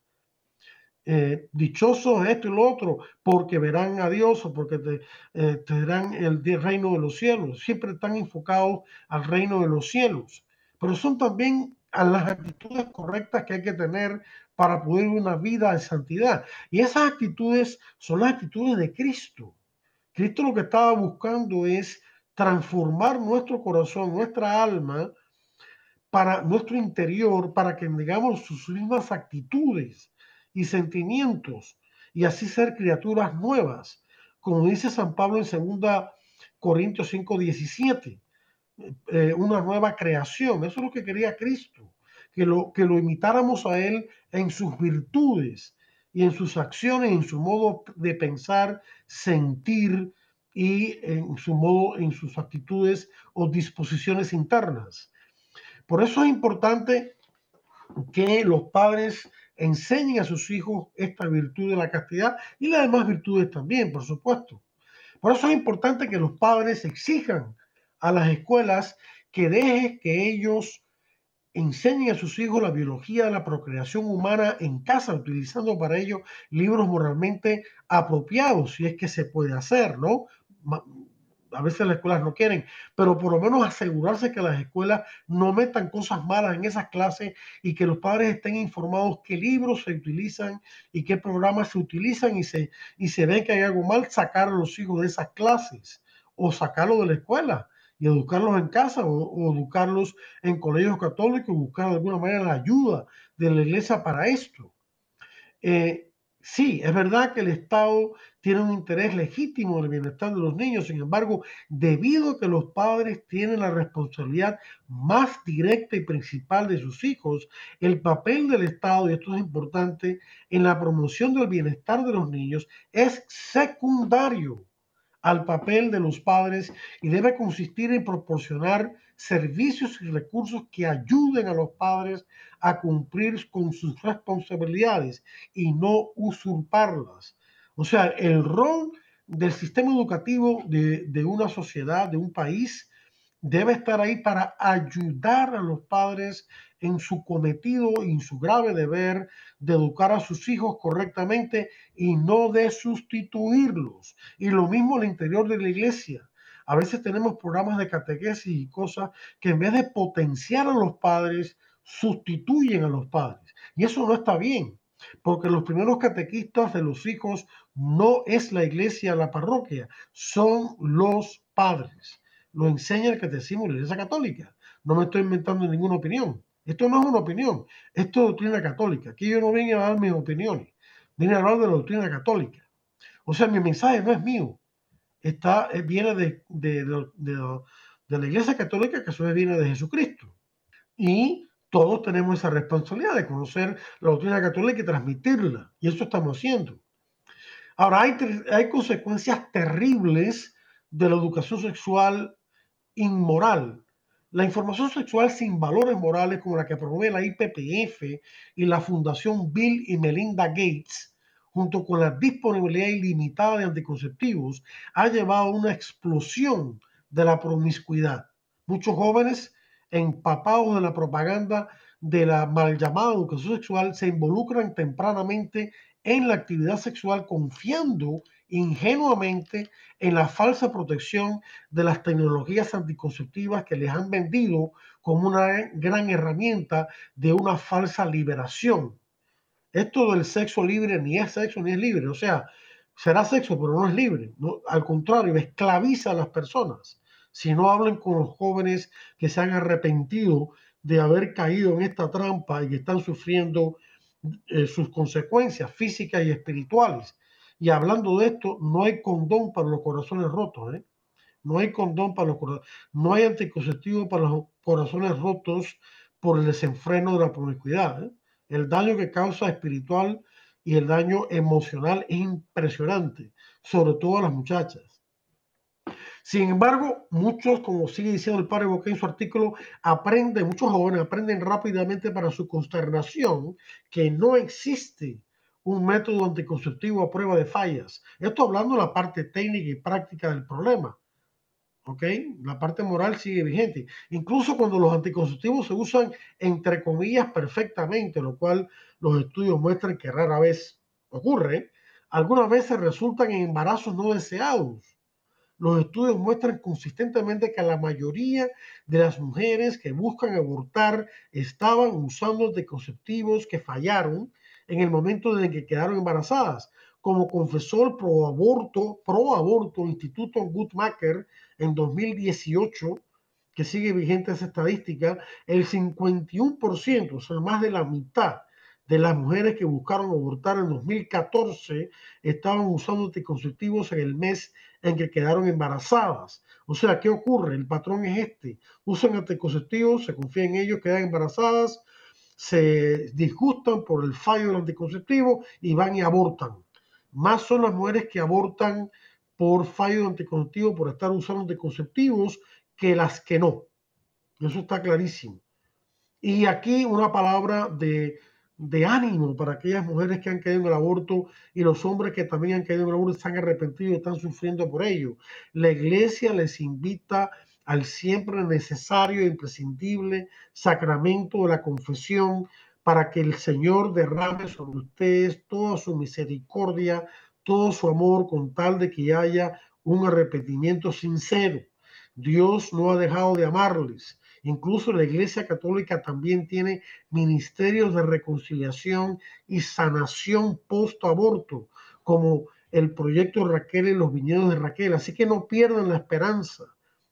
Eh, dichosos esto y lo otro, porque verán a Dios o porque te, eh, te darán el reino de los cielos. Siempre están enfocados al reino de los cielos pero son también las actitudes correctas que hay que tener para poder una vida de santidad. Y esas actitudes son las actitudes de Cristo. Cristo lo que estaba buscando es transformar nuestro corazón, nuestra alma, para nuestro interior, para que digamos sus mismas actitudes y sentimientos y así ser criaturas nuevas. Como dice San Pablo en 2 Corintios 5, 17, eh, una nueva creación. Eso es lo que quería Cristo, que lo, que lo imitáramos a Él en sus virtudes y en sus acciones, en su modo de pensar, sentir y en su modo, en sus actitudes o disposiciones internas. Por eso es importante que los padres enseñen a sus hijos esta virtud de la castidad y las demás virtudes también, por supuesto. Por eso es importante que los padres exijan a las escuelas que dejen que ellos enseñen a sus hijos la biología de la procreación humana en casa, utilizando para ello libros moralmente apropiados, si es que se puede hacer, ¿no? a veces las escuelas no quieren, pero por lo menos asegurarse que las escuelas no metan cosas malas en esas clases y que los padres estén informados qué libros se utilizan y qué programas se utilizan y se, y se ve que hay algo mal, sacar a los hijos de esas clases o sacarlos de la escuela y educarlos en casa o, educarlos en colegios católicos, buscar de alguna manera la ayuda de la iglesia para esto. Eh, Sí, es verdad que el Estado tiene un interés legítimo en el bienestar de los niños, sin embargo, debido a que los padres tienen la responsabilidad más directa y principal de sus hijos, el papel del Estado, y esto es importante, en la promoción del bienestar de los niños es secundario al papel de los padres y debe consistir en proporcionar servicios y recursos que ayuden a los padres a cumplir con sus responsabilidades y no usurparlas. O sea, el rol del sistema educativo de, de una sociedad, de un país, debe estar ahí para ayudar a los padres en su cometido y en su grave deber de educar a sus hijos correctamente y no de sustituirlos. Y lo mismo al interior de la iglesia. A veces tenemos programas de catequesis y cosas que en vez de potenciar a los padres, sustituyen a los padres. Y eso no está bien, porque los primeros catequistas de los hijos no es la iglesia, la parroquia, son los padres. Lo enseña el catecismo de la iglesia católica. No me estoy inventando ninguna opinión. Esto no es una opinión, esto es doctrina católica. Aquí yo no vengo a dar mis opiniones, vine a hablar de la doctrina católica. O sea, mi mensaje no es mío, está, eh, viene de, de, de, la Iglesia Católica, que a su vez viene de Jesucristo. Y todos tenemos esa responsabilidad de conocer la doctrina católica y transmitirla. Y eso estamos haciendo. Ahora, hay, hay consecuencias terribles de la educación sexual inmoral. La información sexual sin valores morales, como la que promueve la IPPF y la Fundación Bill y Melinda Gates, junto con la disponibilidad ilimitada de anticonceptivos, ha llevado a una explosión de la promiscuidad. Muchos jóvenes empapados de la propaganda de la mal llamada educación sexual se involucran tempranamente en la actividad sexual confiando ingenuamente en la falsa protección de las tecnologías anticonceptivas que les han vendido como una gran herramienta de una falsa liberación. Esto del sexo libre ni es sexo ni es libre. O sea, será sexo, pero no es libre. Al contrario, esclaviza a las personas. Si no hablan con los jóvenes que se han arrepentido de haber caído en esta trampa y que están sufriendo eh, sus consecuencias físicas y espirituales. Y hablando de esto, no hay condón para los corazones rotos. ¿eh? No hay condón para los corazones. No hay anticonceptivo para los corazones rotos por el desenfreno de la promiscuidad. ¿eh? El daño que causa espiritual y el daño emocional es impresionante, sobre todo a las muchachas. Sin embargo, muchos, como sigue diciendo el padre Boqué en su artículo, aprenden, muchos jóvenes aprenden rápidamente para su consternación que no existe un método anticonceptivo a prueba de fallas. Esto hablando de la parte técnica y práctica del problema. ¿ok? La parte moral sigue vigente. Incluso cuando los anticonceptivos se usan entre comillas perfectamente, lo cual los estudios muestran que rara vez ocurre, algunas veces resultan en embarazos no deseados, los estudios muestran consistentemente que la mayoría de las mujeres que buscan abortar estaban usando anticonceptivos que fallaron en el momento en que quedaron embarazadas. Como confesó el pro aborto, pro Instituto Guttmacher en 2018, que sigue vigente esa estadística, el 51%, o sea, más de la mitad de las mujeres que buscaron abortar en 2014 estaban usando anticonceptivos en el mes en que quedaron embarazadas. O sea, ¿qué ocurre? El patrón es este. Usan anticonceptivos, se confía en ellos, quedan embarazadas, se disgustan por el fallo del anticonceptivo y van y abortan. Más son las mujeres que abortan por fallo de anticonceptivo, por estar usando anticonceptivos, que las que no. Eso está clarísimo. Y aquí una palabra de, de ánimo para aquellas mujeres que han caído en el aborto y los hombres que también han caído en el aborto están arrepentidos y están sufriendo por ello. La iglesia les invita al siempre necesario e imprescindible sacramento de la confesión para que el Señor derrame sobre ustedes toda su misericordia, todo su amor, con tal de que haya un arrepentimiento sincero. Dios no ha dejado de amarles. Incluso la Iglesia Católica también tiene ministerios de reconciliación y sanación post-aborto, como el proyecto Raquel y los viñedos de Raquel. Así que no pierdan la esperanza,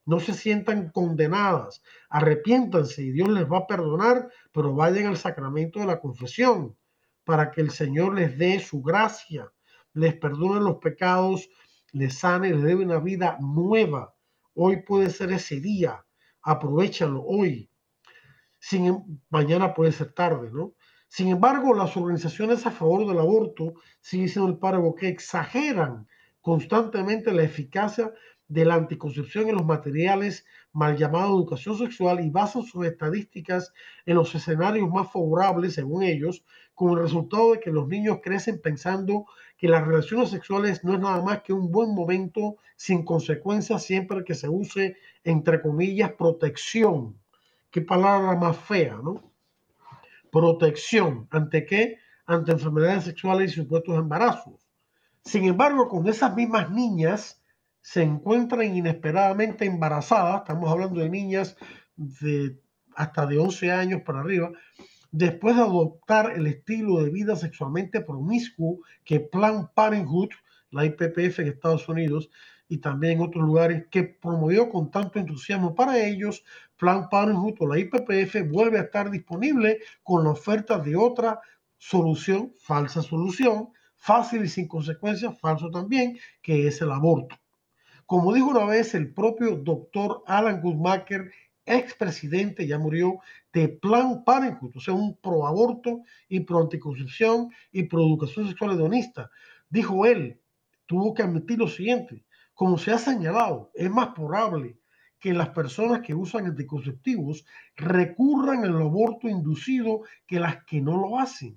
no se sientan condenadas, arrepiéntanse y Dios les va a perdonar, pero vayan al sacramento de la confesión para que el Señor les dé su gracia, les perdone los pecados, les sane, les dé una vida nueva Hoy puede ser ese día. Aprovechalo hoy. Sin, em, mañana puede ser tarde, ¿no? Sin embargo, las organizaciones a favor del aborto, sigue siendo el párrafo, que exageran constantemente la eficacia de la anticoncepción en los materiales mal llamado educación sexual y basan sus estadísticas en los escenarios más favorables, según ellos, con el resultado de que los niños crecen pensando que las relaciones sexuales no es nada más que un buen momento sin consecuencias siempre que se use, entre comillas, protección. Qué palabra más fea, ¿no? Protección. ¿Ante qué? Ante enfermedades sexuales y supuestos embarazos. Sin embargo, con esas mismas niñas se encuentran inesperadamente embarazadas, estamos hablando de niñas de hasta de 11 años para arriba, después de adoptar el estilo de vida sexualmente promiscuo que Plan Parenthood, la IPPF en Estados Unidos y también en otros lugares, que promovió con tanto entusiasmo para ellos, Plan Parenthood o la IPPF vuelve a estar disponible con la oferta de otra solución, falsa solución, fácil y sin consecuencias, falso también, que es el aborto. Como dijo una vez el propio doctor Alan Goodmaker, expresidente, ya murió, de Plan Parenthood, o sea, un pro aborto y pro anticoncepción y pro educación sexual hedonista. Dijo él, tuvo que admitir lo siguiente, como se ha señalado, es más probable que las personas que usan anticonceptivos recurran al aborto inducido que las que no lo hacen.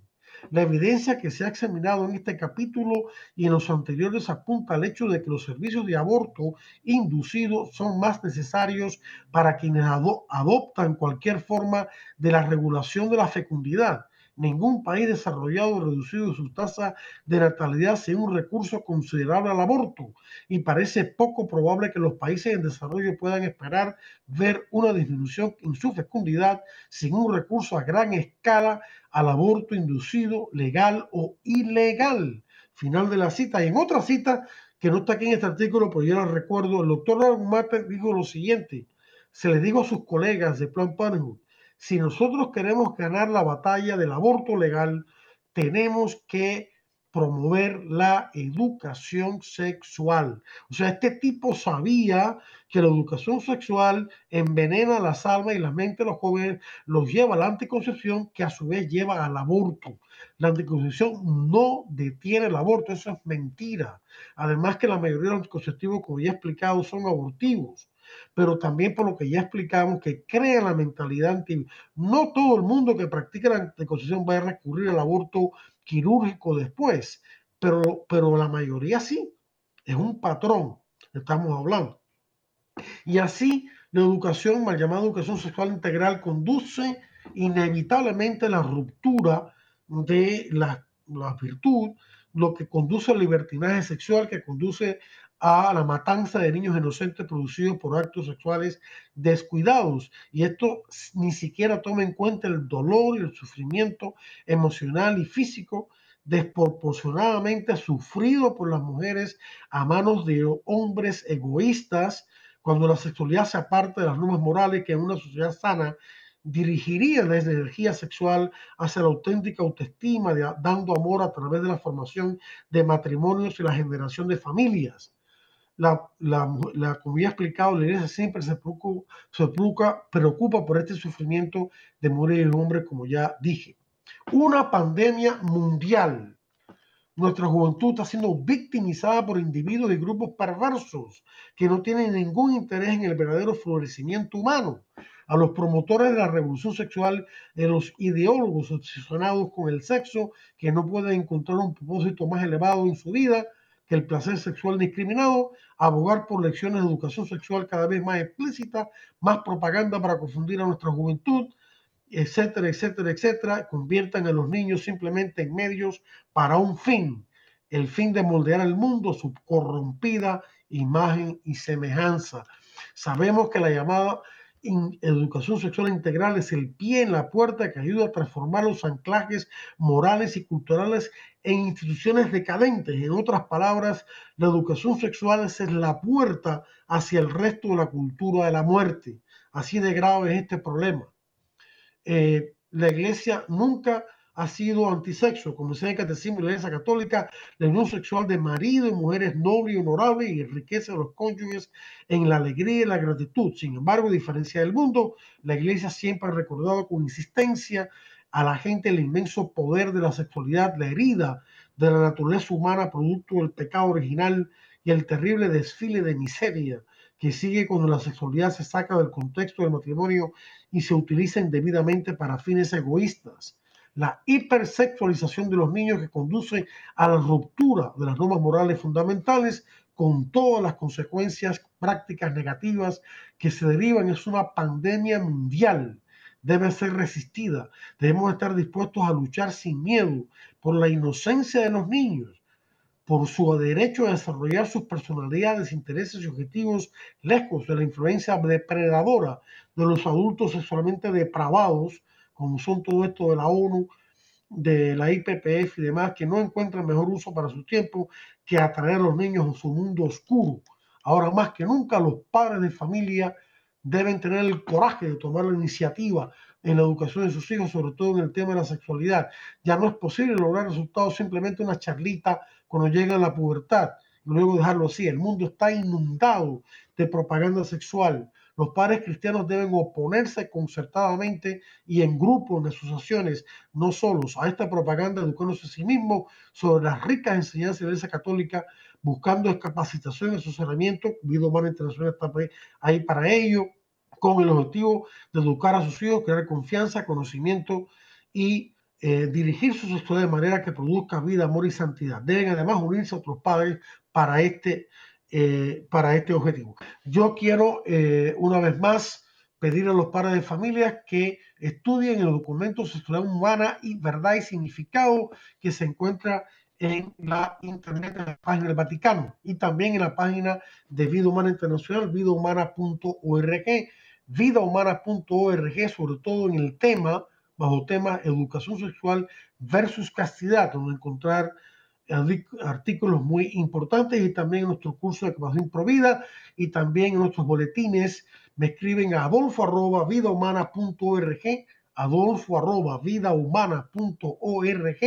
La evidencia que se ha examinado en este capítulo y en los anteriores apunta al hecho de que los servicios de aborto inducido son más necesarios para quienes adoptan cualquier forma de la regulación de la fecundidad. Ningún país desarrollado ha reducido su tasa de natalidad sin un recurso considerable al aborto y parece poco probable que los países en desarrollo puedan esperar ver una disminución en su fecundidad sin un recurso a gran escala al aborto inducido, legal o ilegal. Final de la cita. Y en otra cita, que no está aquí en este artículo, pero yo la recuerdo, el doctor Argumate dijo lo siguiente, se le dijo a sus colegas de Plan Parenthood, si nosotros queremos ganar la batalla del aborto legal, tenemos que promover la educación sexual. O sea, este tipo sabía que la educación sexual envenena las almas y la mente de los jóvenes, los lleva a la anticoncepción, que a su vez lleva al aborto. La anticoncepción no detiene el aborto, eso es mentira. Además que la mayoría de los anticonceptivos, como ya he explicado, son abortivos pero también por lo que ya explicamos, que crea la mentalidad anti. No todo el mundo que practica la anticoncepción va a recurrir al aborto quirúrgico después, pero, pero la mayoría sí. Es un patrón, estamos hablando. Y así, la educación, mal llamada educación sexual integral, conduce inevitablemente a la ruptura de la, la virtud, lo que conduce al libertinaje sexual, que conduce a la matanza de niños inocentes producidos por actos sexuales descuidados. Y esto ni siquiera toma en cuenta el dolor y el sufrimiento emocional y físico desproporcionadamente sufrido por las mujeres a manos de hombres egoístas, cuando la sexualidad se aparta de las normas morales que en una sociedad sana dirigiría la energía sexual hacia la auténtica autoestima, dando amor a través de la formación de matrimonios y la generación de familias. La, la, como ya he explicado, la iglesia siempre se preocupa, se preocupa, preocupa por este sufrimiento de mujer y hombre, como ya dije. Una pandemia mundial. Nuestra juventud está siendo victimizada por individuos y grupos perversos que no tienen ningún interés en el verdadero florecimiento humano. A los promotores de la revolución sexual, de los ideólogos obsesionados con el sexo, que no pueden encontrar un propósito más elevado en su vida el placer sexual discriminado, abogar por lecciones de educación sexual cada vez más explícita, más propaganda para confundir a nuestra juventud, etcétera, etcétera, etcétera, conviertan a los niños simplemente en medios para un fin, el fin de moldear el mundo, su corrompida imagen y semejanza. Sabemos que la llamada educación sexual integral es el pie en la puerta que ayuda a transformar los anclajes morales y culturales en instituciones decadentes. En otras palabras, la educación sexual es la puerta hacia el resto de la cultura de la muerte. Así de grave es este problema. Eh, la iglesia nunca ha sido antisexo, como dice el Catecismo de la Iglesia Católica, la unión sexual de marido y mujeres noble y honorable y enriquece a los cónyuges en la alegría y la gratitud. Sin embargo, a diferencia del mundo, la Iglesia siempre ha recordado con insistencia a la gente el inmenso poder de la sexualidad, la herida de la naturaleza humana producto del pecado original y el terrible desfile de miseria que sigue cuando la sexualidad se saca del contexto del matrimonio y se utiliza indebidamente para fines egoístas. La hipersexualización de los niños que conduce a la ruptura de las normas morales fundamentales con todas las consecuencias prácticas negativas que se derivan es una pandemia mundial. Debe ser resistida. Debemos estar dispuestos a luchar sin miedo por la inocencia de los niños, por su derecho a desarrollar sus personalidades, intereses y objetivos lejos de la influencia depredadora de los adultos sexualmente depravados, como son todo esto de la ONU, de la IPPF y demás, que no encuentran mejor uso para su tiempo que atraer a los niños a su mundo oscuro. Ahora más que nunca los padres de familia deben tener el coraje de tomar la iniciativa en la educación de sus hijos, sobre todo en el tema de la sexualidad. Ya no es posible lograr resultados simplemente una charlita cuando llega la pubertad y luego dejarlo así. El mundo está inundado de propaganda sexual. Los padres cristianos deben oponerse concertadamente y en grupo, en asociaciones, no solos, a esta propaganda, educándose a sí mismos sobre las ricas enseñanzas de la Iglesia Católica, buscando capacitación y asesoramiento. Vida Humana Internacional está ahí para ello, con el objetivo de educar a sus hijos, crear confianza, conocimiento y eh, dirigir sus estudios de manera que produzca vida, amor y santidad. Deben además unirse a otros padres para este, eh, para este objetivo. Yo quiero eh, una vez más pedir a los padres de familia que estudien el documento Sexualidad Humana y Verdad y Significado que se encuentra en la internet, en la página del Vaticano y también en la página de Vida Humana Internacional, vidahumana.org, vidahumana.org, sobre todo en el tema bajo tema educación sexual versus castidad, donde encontrar artículos muy importantes y también en nuestro curso de capacitación provida y también en nuestros boletines. Me escriben a adolfo arroba vidahumana.org, adolfo arroba vidahumana.org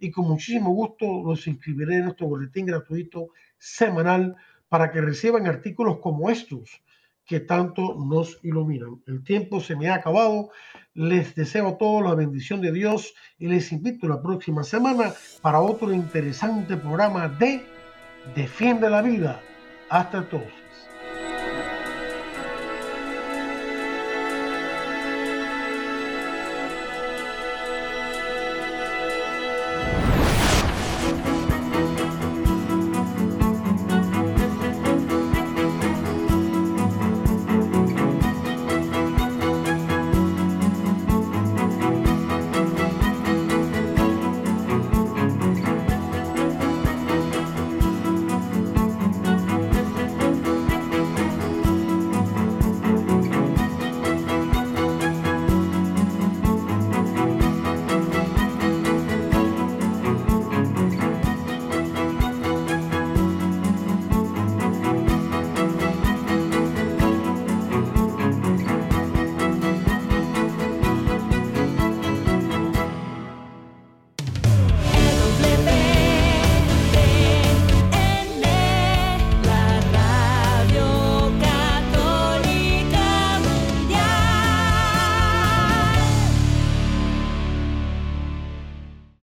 y con muchísimo gusto los inscribiré en nuestro boletín gratuito semanal para que reciban artículos como estos que tanto nos iluminan. El tiempo se me ha acabado. Les deseo a todos la bendición de Dios y les invito la próxima semana para otro interesante programa de Defiende la Vida. Hasta todos.